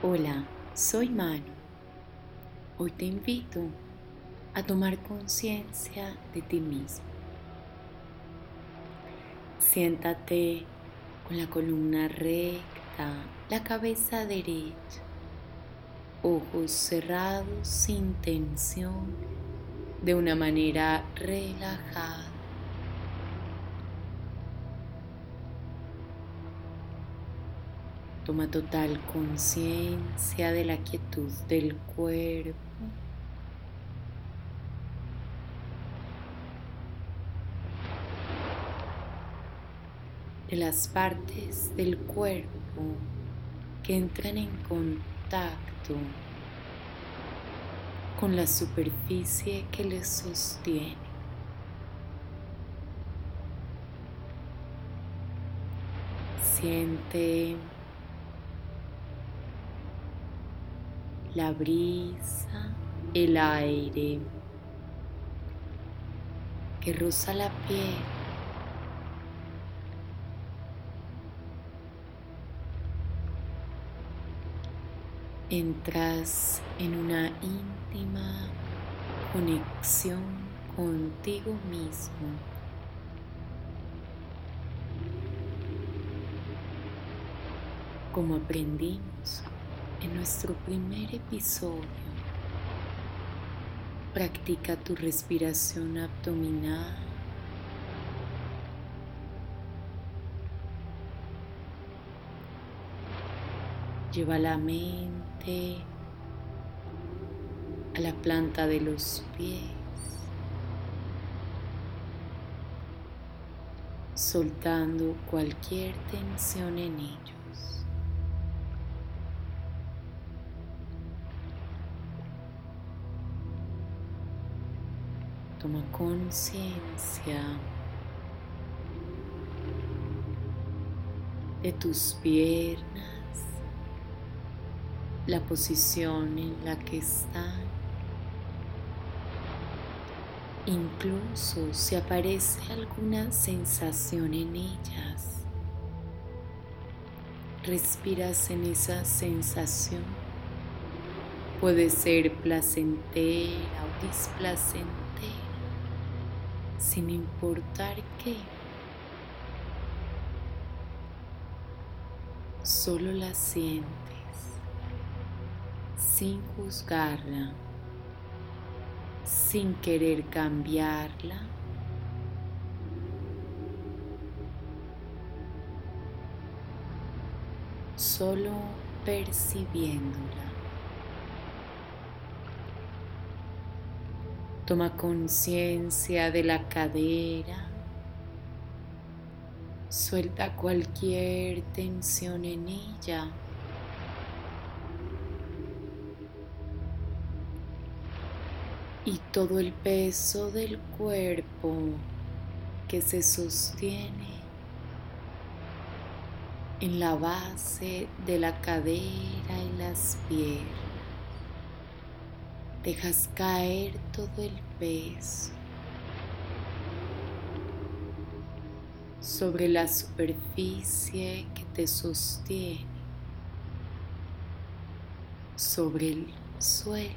Hola, soy Manu. Hoy te invito a tomar conciencia de ti mismo. Siéntate con la columna recta, la cabeza derecha, ojos cerrados sin tensión, de una manera relajada. Toma total conciencia de la quietud del cuerpo. de las partes del cuerpo que entran en contacto con la superficie que les sostiene. Siente la brisa, el aire que roza la piel. Entras en una íntima conexión contigo mismo. Como aprendimos en nuestro primer episodio, practica tu respiración abdominal. Lleva la mente a la planta de los pies, soltando cualquier tensión en ellos. Toma conciencia de tus piernas, la posición en la que están. Incluso si aparece alguna sensación en ellas, respiras en esa sensación. Puede ser placentera o displacentera sin importar qué. Solo la sientes sin juzgarla, sin querer cambiarla. Solo percibiéndola. Toma conciencia de la cadera. Suelta cualquier tensión en ella. Y todo el peso del cuerpo que se sostiene en la base de la cadera y las piernas. Dejas caer todo el peso sobre la superficie que te sostiene, sobre el suelo,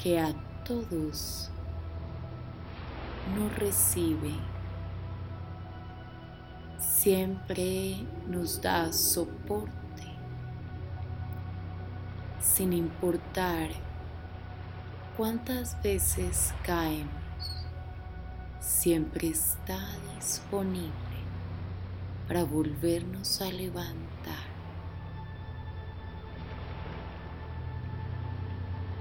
que a todos no recibe, siempre nos da soporte sin importar cuántas veces caemos, siempre está disponible para volvernos a levantar.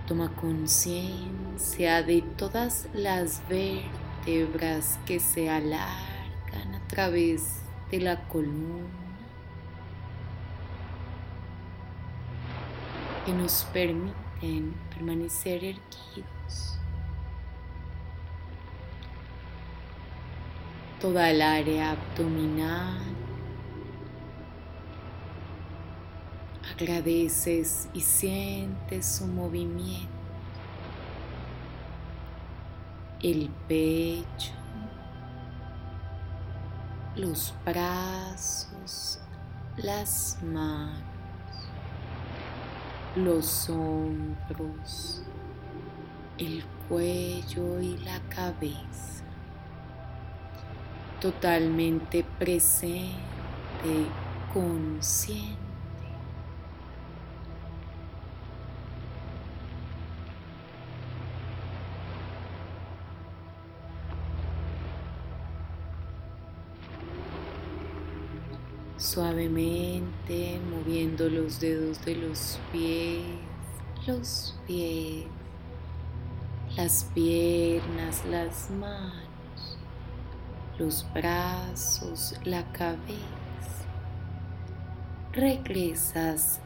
Toma conciencia de todas las vértebras que se alargan a través de la columna que nos permiten permanecer erguidos. Toda el área abdominal. Agradeces y sientes su movimiento. El pecho, los brazos, las manos, los hombros, el cuello y la cabeza. Totalmente presente, consciente. Suavemente moviendo los dedos de los pies, los pies, las piernas, las manos, los brazos, la cabeza. Regresas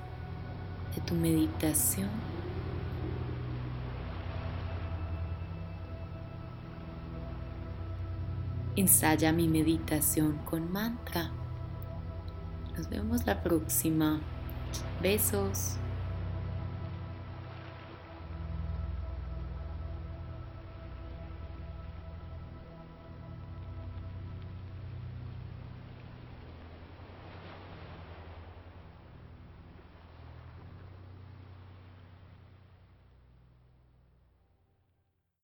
de tu meditación. Ensaya mi meditación con mantra. Nos vemos la próxima. Besos.